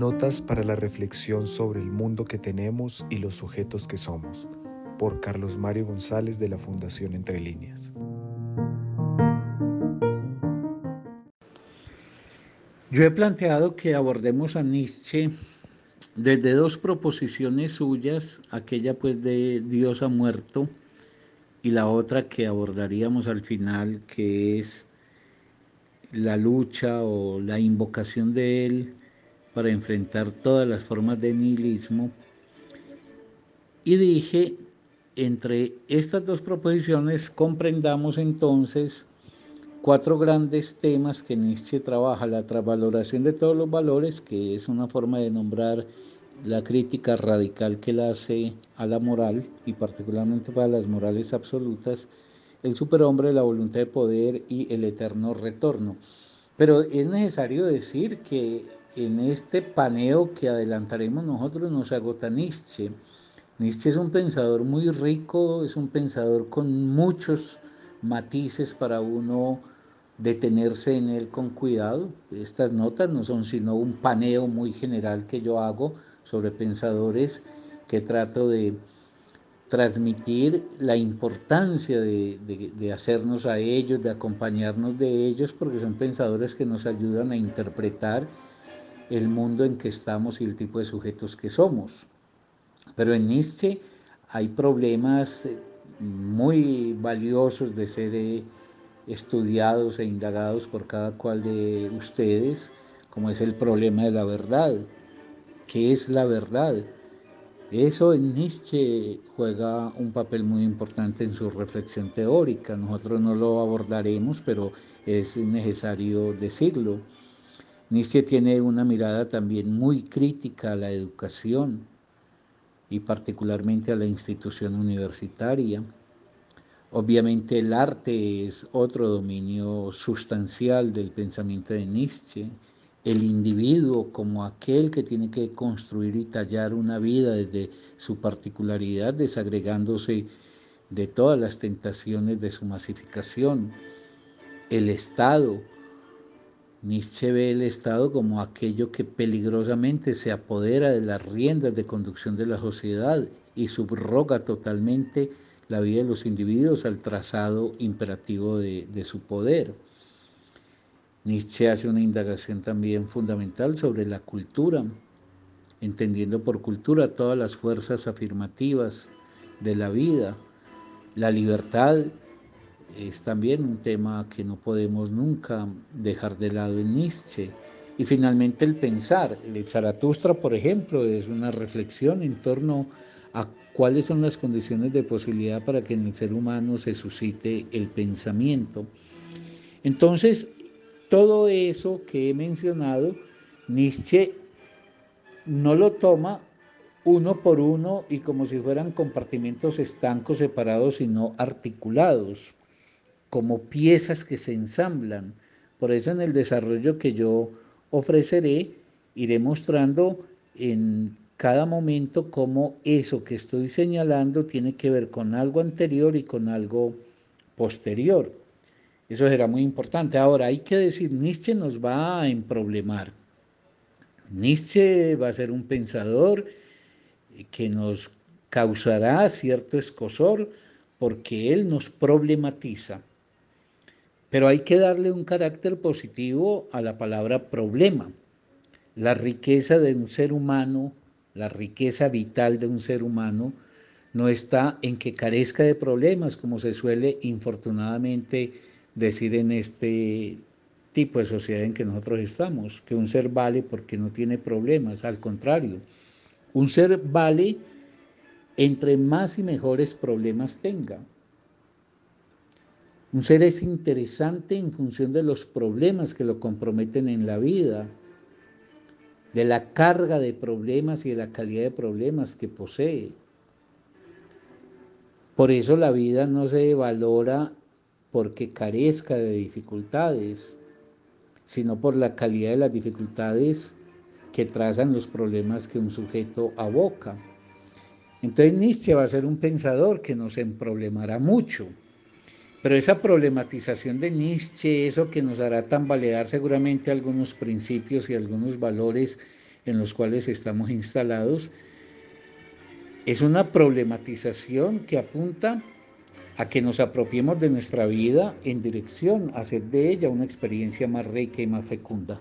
Notas para la reflexión sobre el mundo que tenemos y los sujetos que somos, por Carlos Mario González de la Fundación Entre Líneas. Yo he planteado que abordemos a Nietzsche desde dos proposiciones suyas, aquella pues de Dios ha muerto y la otra que abordaríamos al final, que es la lucha o la invocación de él para enfrentar todas las formas de nihilismo. Y dije, entre estas dos proposiciones comprendamos entonces cuatro grandes temas que Nietzsche trabaja, la transvaloración de todos los valores, que es una forma de nombrar la crítica radical que él hace a la moral y particularmente para las morales absolutas, el superhombre, la voluntad de poder y el eterno retorno. Pero es necesario decir que en este paneo que adelantaremos nosotros nos agota Nietzsche. Nietzsche es un pensador muy rico, es un pensador con muchos matices para uno detenerse en él con cuidado. Estas notas no son sino un paneo muy general que yo hago sobre pensadores que trato de transmitir la importancia de, de, hacernos a ellos, de acompañarnos de ellos, porque son pensadores que nos ayudan a interpretar el mundo en que estamos y el tipo de sujetos que somos. Pero en Nietzsche hay problemas eh, muy valiosos de ser eh, estudiados e indagados por cada cual de ustedes, como es el problema de la verdad. ¿Qué es la verdad? Eso en Nietzsche juega un papel muy importante en su reflexión teórica. Nosotros no lo abordaremos, pero es necesario decirlo. Nietzsche tiene una mirada también muy crítica a la educación y particularmente a la institución universitaria. Obviamente el arte es otro dominio sustancial del pensamiento de Nietzsche. El individuo como aquel que tiene que construir y tallar una vida desde su particularidad, desagregándose de todas las tentaciones de su masificación. El Estado Nietzsche ve el Estado como aquello que peligrosamente se apodera de las riendas de conducción de la sociedad y subroga totalmente la vida de los individuos al trazado imperativo de, su poder. Nietzsche hace una indagación también fundamental sobre la cultura, entendiendo por cultura todas las fuerzas afirmativas de la vida, la libertad es también un tema que no podemos nunca dejar de lado en Nietzsche. Y finalmente el pensar. El Zaratustra, por ejemplo, es una reflexión en torno a cuáles son las condiciones de posibilidad para que en el ser humano se suscite el pensamiento. Entonces, todo eso que he mencionado, Nietzsche no lo toma uno por uno y como si fueran compartimentos estancos separados, sino articulados como piezas que se ensamblan. Por eso en el desarrollo que yo ofreceré, iré mostrando en cada momento cómo eso que estoy señalando tiene que ver con algo anterior y con algo posterior. Eso será muy importante. Ahora, hay que decir, Nietzsche nos va a emproblemar. Nietzsche va a ser un pensador que nos causará cierto escosor porque él nos problematiza. Pero hay que darle un carácter positivo a la palabra problema. La riqueza de un ser humano, la riqueza vital de un ser humano, no está en que carezca de problemas, como se suele infortunadamente decir en este tipo de sociedad en que nosotros estamos, que un ser vale porque no tiene problemas, al contrario, un ser vale entre más y mejores problemas tenga. Un ser es interesante en función de los problemas que lo comprometen en la vida, de la carga de problemas y de la calidad de problemas que posee. Por eso la vida no se valora porque carezca de dificultades, sino por la calidad de las dificultades que trazan los problemas que un sujeto aboca. Entonces Nietzsche va a ser un pensador que nos emproblemará mucho. Pero esa problematización de Nietzsche, eso que nos hará tambalear seguramente algunos principios y algunos valores en los cuales estamos instalados, es una problematización que apunta a que nos apropiemos de nuestra vida en dirección a hacer de ella una experiencia más rica y más fecunda.